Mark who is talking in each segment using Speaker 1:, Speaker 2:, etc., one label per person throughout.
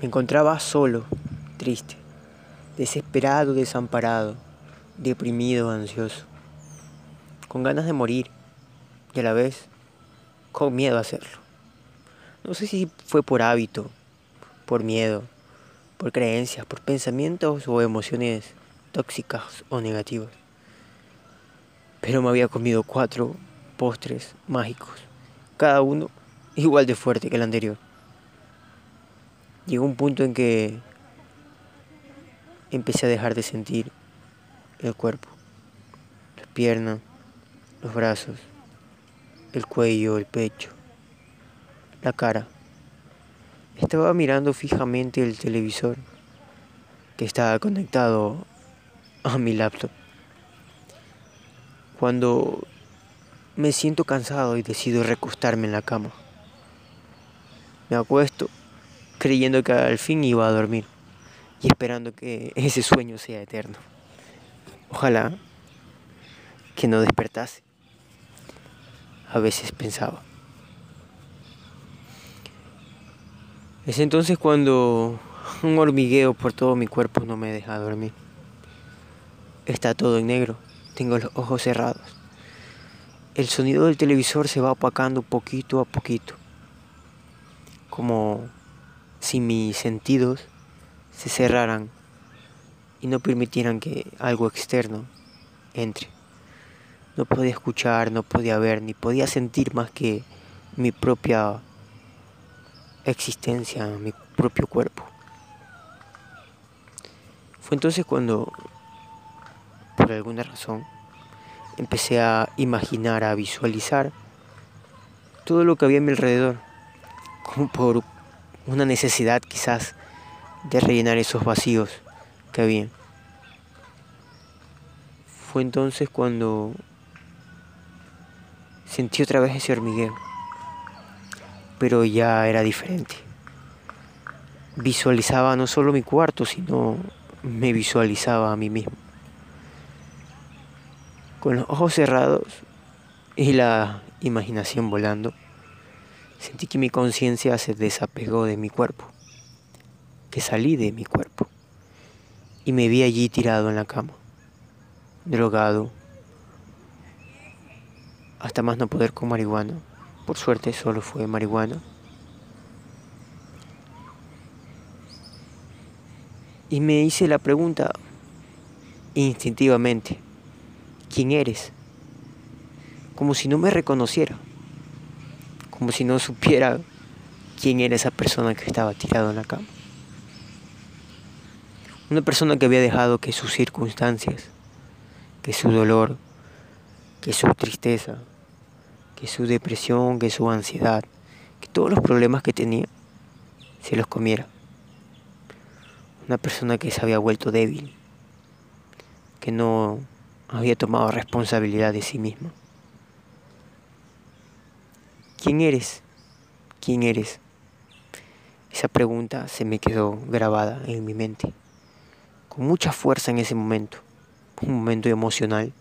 Speaker 1: Me encontraba solo, triste, desesperado, desamparado, deprimido, ansioso, con ganas de morir y a la vez con miedo a hacerlo. No sé si fue por hábito, por miedo, por creencias, por pensamientos o emociones tóxicas o negativas. Pero me había comido cuatro postres mágicos, cada uno igual de fuerte que el anterior. Llegó un punto en que empecé a dejar de sentir el cuerpo, las piernas, los brazos, el cuello, el pecho, la cara. Estaba mirando fijamente el televisor que estaba conectado a mi laptop. Cuando me siento cansado y decido recostarme en la cama. Me acuesto creyendo que al fin iba a dormir y esperando que ese sueño sea eterno. Ojalá que no despertase. A veces pensaba. Es entonces cuando un hormigueo por todo mi cuerpo no me deja dormir. Está todo en negro, tengo los ojos cerrados. El sonido del televisor se va opacando poquito a poquito, como si mis sentidos se cerraran y no permitieran que algo externo entre. No podía escuchar, no podía ver, ni podía sentir más que mi propia existencia, mi propio cuerpo. Fue entonces cuando, por alguna razón, empecé a imaginar, a visualizar todo lo que había a mi alrededor, como por una necesidad quizás de rellenar esos vacíos que había. Fue entonces cuando sentí otra vez ese hormigueo, pero ya era diferente. Visualizaba no solo mi cuarto, sino me visualizaba a mí mismo. Con los ojos cerrados y la imaginación volando, Sentí que mi conciencia se desapegó de mi cuerpo, que salí de mi cuerpo y me vi allí tirado en la cama, drogado, hasta más no poder con marihuana. Por suerte solo fue marihuana. Y me hice la pregunta instintivamente, ¿quién eres? Como si no me reconociera como si no supiera quién era esa persona que estaba tirado en la cama. Una persona que había dejado que sus circunstancias, que su dolor, que su tristeza, que su depresión, que su ansiedad, que todos los problemas que tenía, se los comiera. Una persona que se había vuelto débil, que no había tomado responsabilidad de sí misma. ¿Quién eres? ¿Quién eres? Esa pregunta se me quedó grabada en mi mente, con mucha fuerza en ese momento, un momento emocional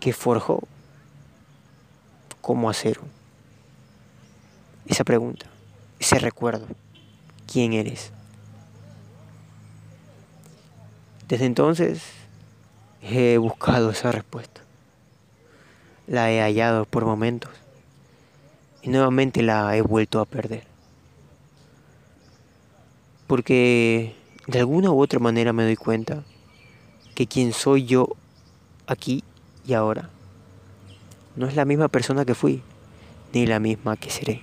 Speaker 1: que forjó como acero. Esa pregunta, ese recuerdo, ¿quién eres? Desde entonces he buscado esa respuesta la he hallado por momentos y nuevamente la he vuelto a perder. Porque de alguna u otra manera me doy cuenta que quien soy yo aquí y ahora no es la misma persona que fui, ni la misma que seré.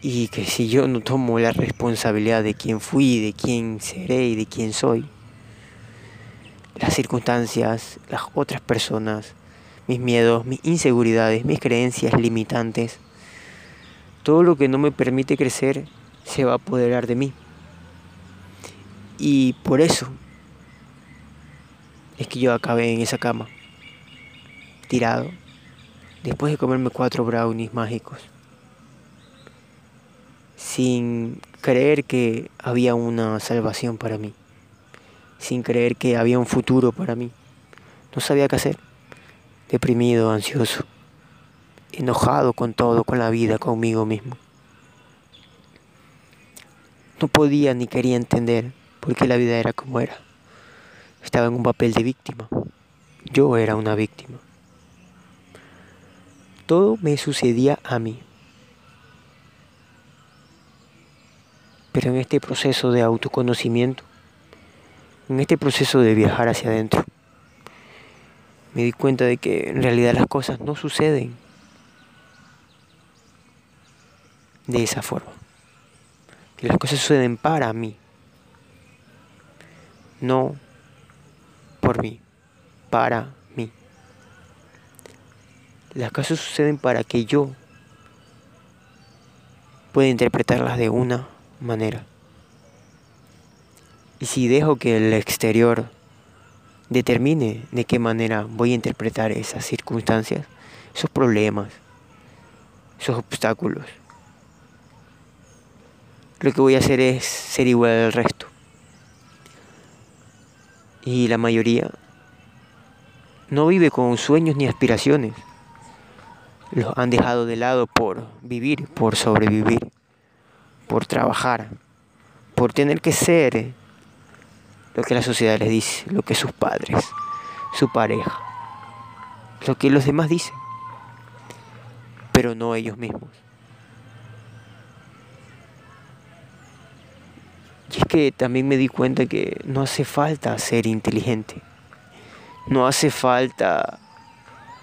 Speaker 1: Y que si yo no tomo la responsabilidad de quién fui, de quién seré y de quién soy, las circunstancias, las otras personas, mis miedos, mis inseguridades, mis creencias limitantes. Todo lo que no me permite crecer se va a apoderar de mí. Y por eso es que yo acabé en esa cama, tirado, después de comerme cuatro brownies mágicos, sin creer que había una salvación para mí, sin creer que había un futuro para mí. No sabía qué hacer deprimido, ansioso, enojado con todo, con la vida, conmigo mismo. no podía ni quería entender por qué la vida era como era. Estaba en un papel de víctima. Yo era una víctima. Todo me sucedía a mí. Pero en este proceso de autoconocimiento, en este proceso de viajar hacia adentro, me di cuenta de que en realidad las cosas no suceden de esa forma. Que las cosas suceden para mí, no por mí, para mí. Las cosas suceden para que yo pueda interpretarlas de una manera. Y si dejo que el exterior determine de qué manera voy a interpretar esas circunstancias, esos problemas, esos obstáculos, lo que voy a hacer es ser igual al resto. Y la mayoría no vive con sueños ni aspiraciones. Los han dejado de lado por vivir, por sobrevivir por trabajar, por tener que ser lo que la sociedad les dice, lo que sus padres, su pareja, lo que los demás dicen, pero no ellos mismos. Y es que también me di cuenta que no hace falta ser inteligente, no hace falta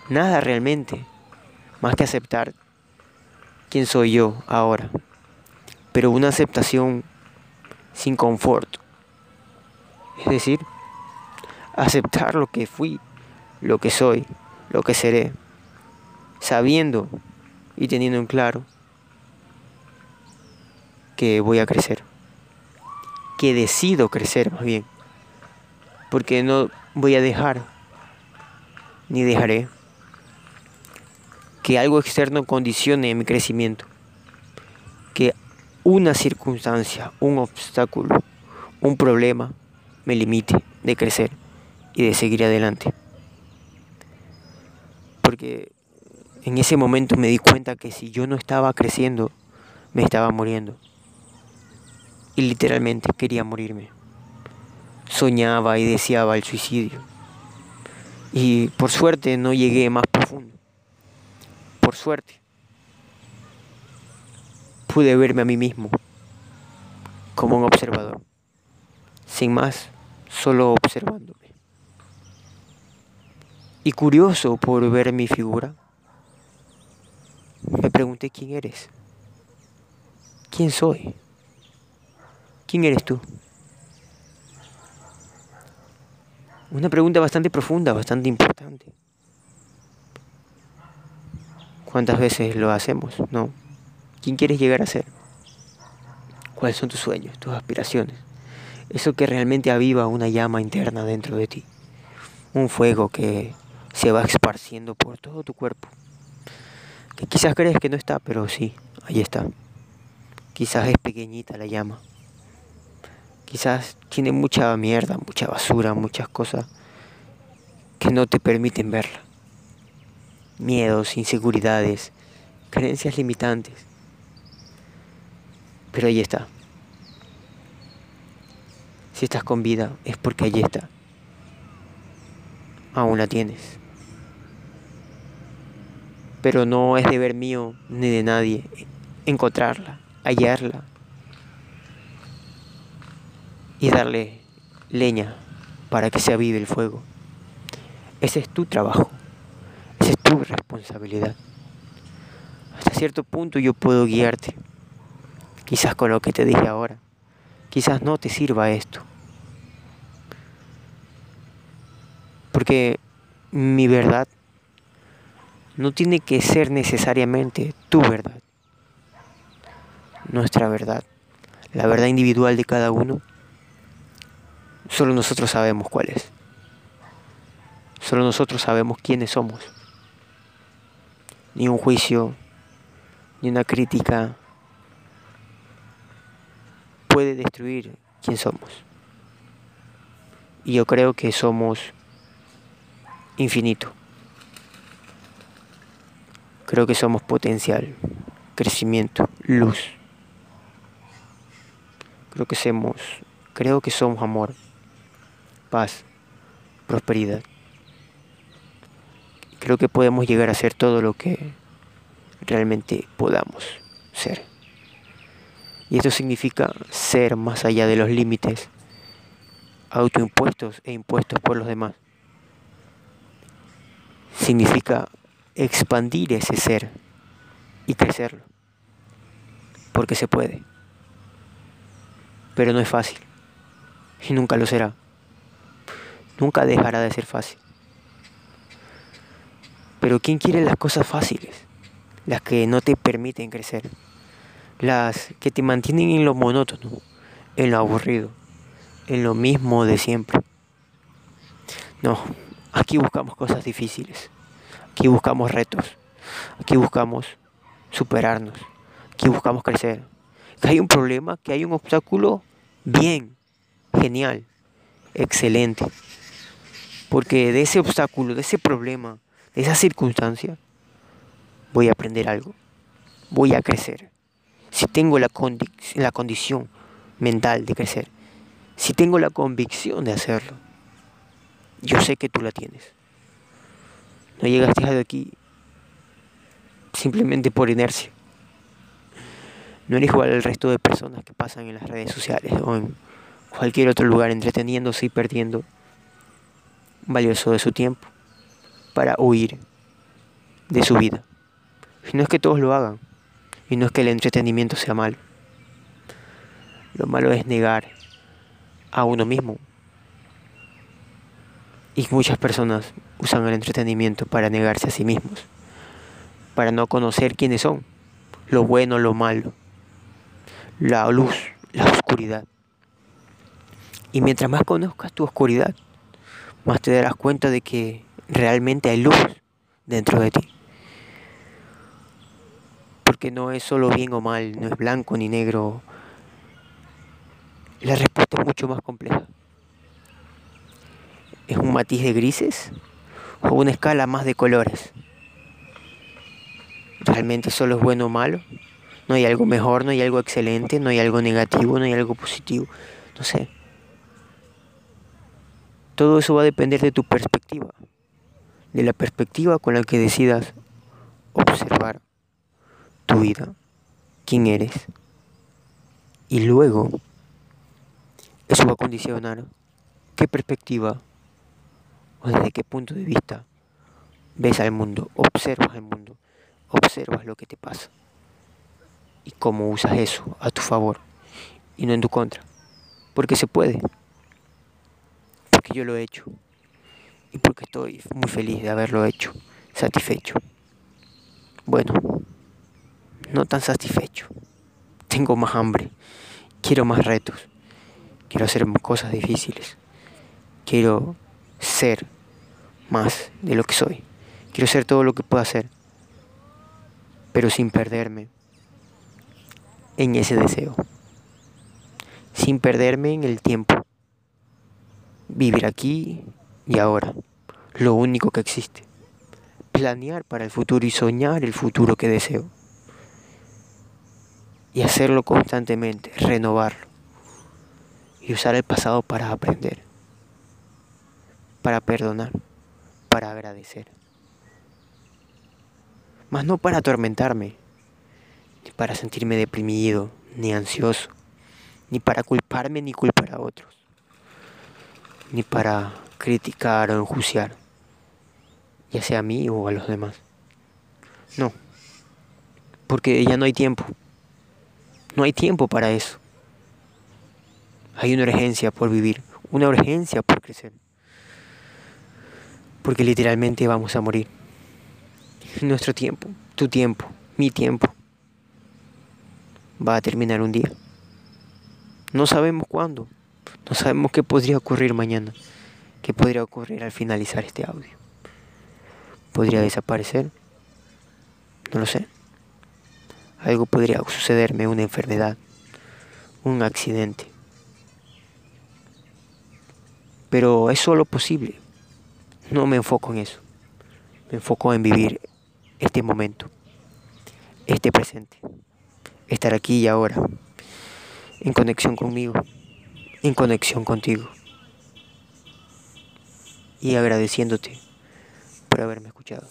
Speaker 1: nada realmente, más que aceptar quién soy yo ahora pero una aceptación sin confort. Es decir, aceptar lo que fui, lo que soy, lo que seré, sabiendo y teniendo en claro que voy a crecer, que decido crecer más bien, porque no voy a dejar, ni dejaré, que algo externo condicione mi crecimiento, que una circunstancia, un obstáculo, un problema me limite de crecer y de seguir adelante. Porque en ese momento me di cuenta que si yo no estaba creciendo, me estaba muriendo. Y literalmente quería morirme. Soñaba y deseaba el suicidio. Y por suerte no llegué más profundo. Por suerte pude verme a mí mismo como un observador, sin más, solo observándome. Y curioso por ver mi figura, me pregunté quién eres, quién soy, quién eres tú. Una pregunta bastante profunda, bastante importante. ¿Cuántas veces lo hacemos? No. ¿Quién quieres llegar a ser? ¿Cuáles son tus sueños, tus aspiraciones? Eso que realmente aviva una llama interna dentro de ti. Un fuego que se va esparciendo por todo tu cuerpo. Que quizás crees que no está, pero sí, ahí está. Quizás es pequeñita la llama. Quizás tiene mucha mierda, mucha basura, muchas cosas que no te permiten verla. Miedos, inseguridades, creencias limitantes pero ahí está. Si estás con vida es porque allí está. Aún la tienes. Pero no es deber mío ni de nadie encontrarla, hallarla y darle leña para que se avive el fuego. Ese es tu trabajo, esa es tu responsabilidad. Hasta cierto punto yo puedo guiarte. Quizás con lo que te dije ahora, quizás no te sirva esto. Porque mi verdad no tiene que ser necesariamente tu verdad. Nuestra verdad, la verdad individual de cada uno, solo nosotros sabemos cuál es. Solo nosotros sabemos quiénes somos. Ni un juicio, ni una crítica, puede destruir quién somos. Y yo creo que somos infinito. Creo que somos potencial, crecimiento, luz. Creo que somos, creo que somos amor, paz, prosperidad. Creo que podemos llegar a ser todo lo que realmente podamos ser. Y esto significa ser más allá de los límites autoimpuestos e impuestos por los demás. Significa expandir ese ser y crecerlo. Porque se puede. Pero no es fácil. Y nunca lo será. Nunca dejará de ser fácil. Pero ¿quién quiere las cosas fáciles? Las que no te permiten crecer. Las que te mantienen en lo monótono, en lo aburrido, en lo mismo de siempre. No, aquí buscamos cosas difíciles. Aquí buscamos retos. Aquí buscamos superarnos. Aquí buscamos crecer. Que hay un problema, que hay un obstáculo, bien, genial, excelente. Porque de ese obstáculo, de ese problema, de esa circunstancia, voy a aprender algo. Voy a crecer. Si tengo la, la condición mental de crecer. Si tengo la convicción de hacerlo. Yo sé que tú la tienes. No llegaste a aquí simplemente por inercia. No eres igual al resto de personas que pasan en las redes sociales o en cualquier otro lugar entreteniéndose y perdiendo valioso de su tiempo para huir de su vida. Y no es que todos lo hagan, y no es que el entretenimiento sea malo. Lo malo es negar a uno mismo. Y muchas personas usan el entretenimiento para negarse a sí mismos, para no conocer quiénes son, lo bueno, lo malo, la luz, la oscuridad. Y mientras más conozcas tu oscuridad, más te darás cuenta de que realmente hay luz dentro de ti. Porque no es solo bien o mal, no es blanco ni negro. La respuesta es mucho más compleja. ¿Es un matiz de grises o una escala más de colores? ¿Realmente solo es bueno o malo? ¿No hay algo mejor, no hay algo excelente, no hay algo negativo, no hay algo positivo? No sé. Todo eso va a depender de tu perspectiva, de la perspectiva con la que decidas observar tu vida, quién eres. Y luego, eso va a condicionar qué perspectiva o desde qué punto de vista ves al mundo, observas el mundo, observas lo que te pasa y cómo usas eso a tu favor y no en tu contra. Porque se puede porque yo lo he hecho y porque estoy muy feliz de haberlo hecho, satisfecho. Bueno, no tan satisfecho. Tengo más hambre, quiero más retos, quiero hacer cosas difíciles, quiero ser más de lo que soy, quiero ser todo lo que puedo hacer, pero sin perderme en ese deseo, sin perderme en el tiempo Vivir aquí y ahora, lo único que existe. Planear para el futuro y soñar el futuro que deseo. Y hacerlo constantemente, renovarlo. Y usar el pasado para aprender, para perdonar, para agradecer. Mas no para atormentarme, ni para sentirme deprimido, ni ansioso, ni para culparme ni culpar a otros ni para criticar o enjuiciar, ya sea a mí o a los demás. No, porque ya no hay tiempo. No hay tiempo para eso. Hay una urgencia por vivir, una urgencia por crecer. Porque literalmente vamos a morir. Nuestro tiempo, tu tiempo, mi tiempo, va a terminar un día. No sabemos cuándo. No sabemos qué podría ocurrir mañana, qué podría ocurrir al finalizar este audio. ¿Podría desaparecer? No lo sé. Algo podría sucederme, una enfermedad, un accidente. Pero es solo posible. No me enfoco en eso. Me enfoco en vivir este momento, este presente, estar aquí y ahora en conexión conmigo, en conexión contigo. Y agradeciéndote por haberme escuchado.